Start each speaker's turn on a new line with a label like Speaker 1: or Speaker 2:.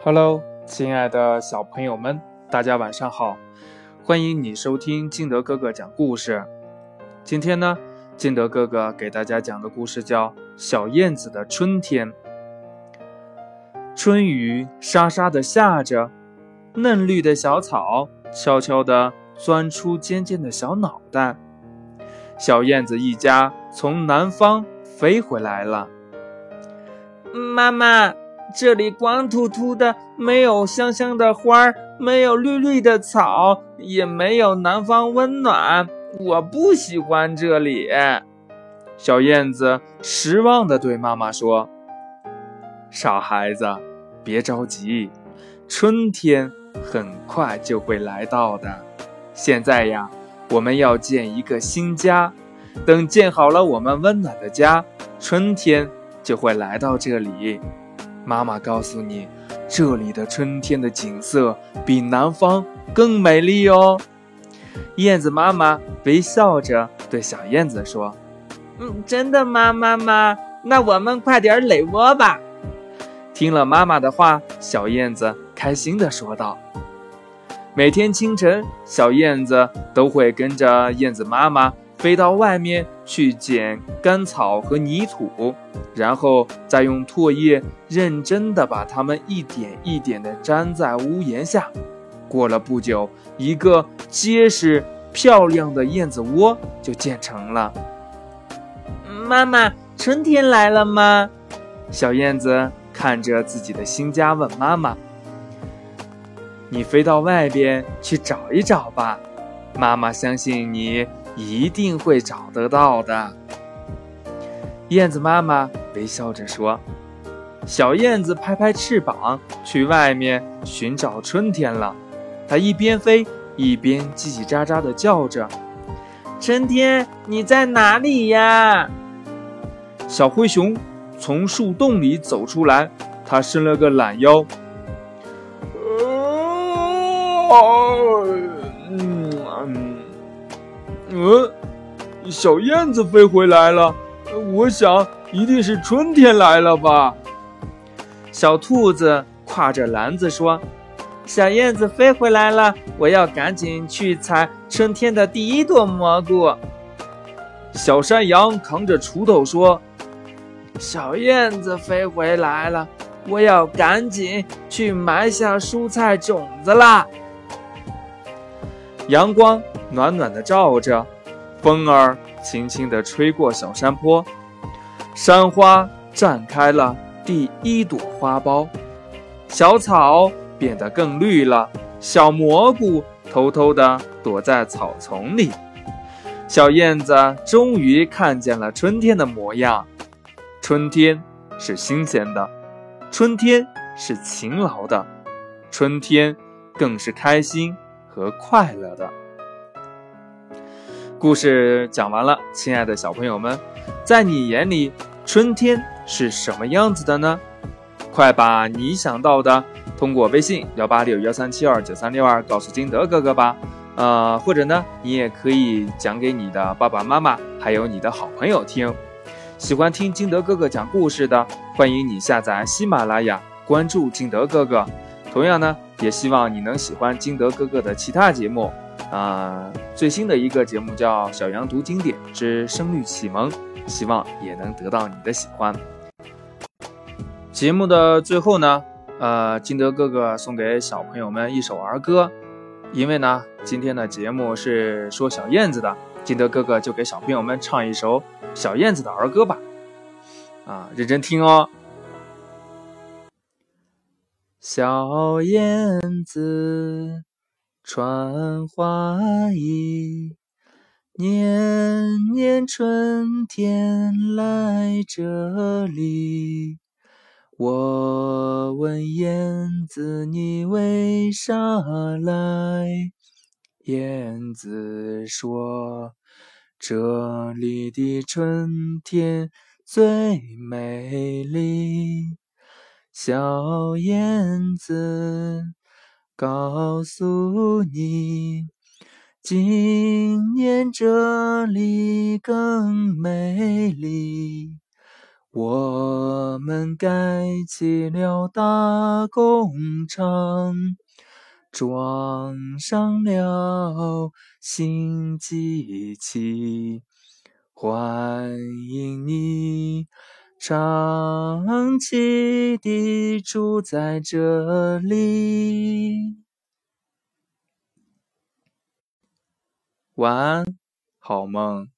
Speaker 1: Hello，亲爱的小朋友们，大家晚上好！欢迎你收听金德哥哥讲故事。今天呢，金德哥哥给大家讲的故事叫《小燕子的春天》。春雨沙沙的下着，嫩绿的小草悄悄地钻出尖尖的小脑袋。小燕子一家从南方飞回来了。
Speaker 2: 妈妈，这里光秃秃的，没有香香的花儿，没有绿绿的草，也没有南方温暖。我不喜欢这里。
Speaker 1: 小燕子失望地对妈妈说：“傻孩子。”别着急，春天很快就会来到的。现在呀，我们要建一个新家。等建好了我们温暖的家，春天就会来到这里。妈妈告诉你，这里的春天的景色比南方更美丽哦。燕子妈妈微笑着对小燕子说：“
Speaker 2: 嗯，真的吗，妈妈？那我们快点垒窝吧。”
Speaker 1: 听了妈妈的话，小燕子开心地说道：“每天清晨，小燕子都会跟着燕子妈妈飞到外面去捡干草和泥土，然后再用唾液认真地把它们一点一点地粘在屋檐下。过了不久，一个结实漂亮的燕子窝就建成了。”
Speaker 2: 妈妈，春天来了吗？
Speaker 1: 小燕子。看着自己的新家，问妈妈：“你飞到外边去找一找吧，妈妈相信你一定会找得到的。”燕子妈妈微笑着说：“小燕子拍拍翅膀，去外面寻找春天了。它一边飞一边叽叽喳喳地叫着：‘
Speaker 2: 春天，你在哪里呀？’”
Speaker 1: 小灰熊。从树洞里走出来，它伸了个懒腰。嗯，小燕子飞回来了，我想一定是春天来了吧。
Speaker 2: 小兔子挎着篮子说：“小燕子飞回来了，我要赶紧去采春天的第一朵蘑菇。”
Speaker 1: 小山羊扛着锄头说。
Speaker 2: 小燕子飞回来了，我要赶紧去埋下蔬菜种子啦。
Speaker 1: 阳光暖暖的照着，风儿轻轻地吹过小山坡，山花绽开了第一朵花苞，小草变得更绿了，小蘑菇偷偷地躲在草丛里。小燕子终于看见了春天的模样。春天是新鲜的，春天是勤劳的，春天更是开心和快乐的。故事讲完了，亲爱的小朋友们，在你眼里，春天是什么样子的呢？快把你想到的通过微信幺八六幺三七二九三六二告诉金德哥哥吧。呃，或者呢，你也可以讲给你的爸爸妈妈，还有你的好朋友听。喜欢听金德哥哥讲故事的，欢迎你下载喜马拉雅，关注金德哥哥。同样呢，也希望你能喜欢金德哥哥的其他节目。啊，最新的一个节目叫《小羊读经典之声律启蒙》，希望也能得到你的喜欢。节目的最后呢，呃，金德哥哥送给小朋友们一首儿歌，因为呢，今天的节目是说小燕子的，金德哥哥就给小朋友们唱一首。小燕子的儿歌吧，啊，认真听哦。小燕子穿花衣，年年春天来这里。我问燕子你为啥来？燕子说。这里的春天最美丽，小燕子告诉你，今年这里更美丽。我们盖起了大工厂，装上了新机器，欢迎你长期地住在这里。晚安，好梦。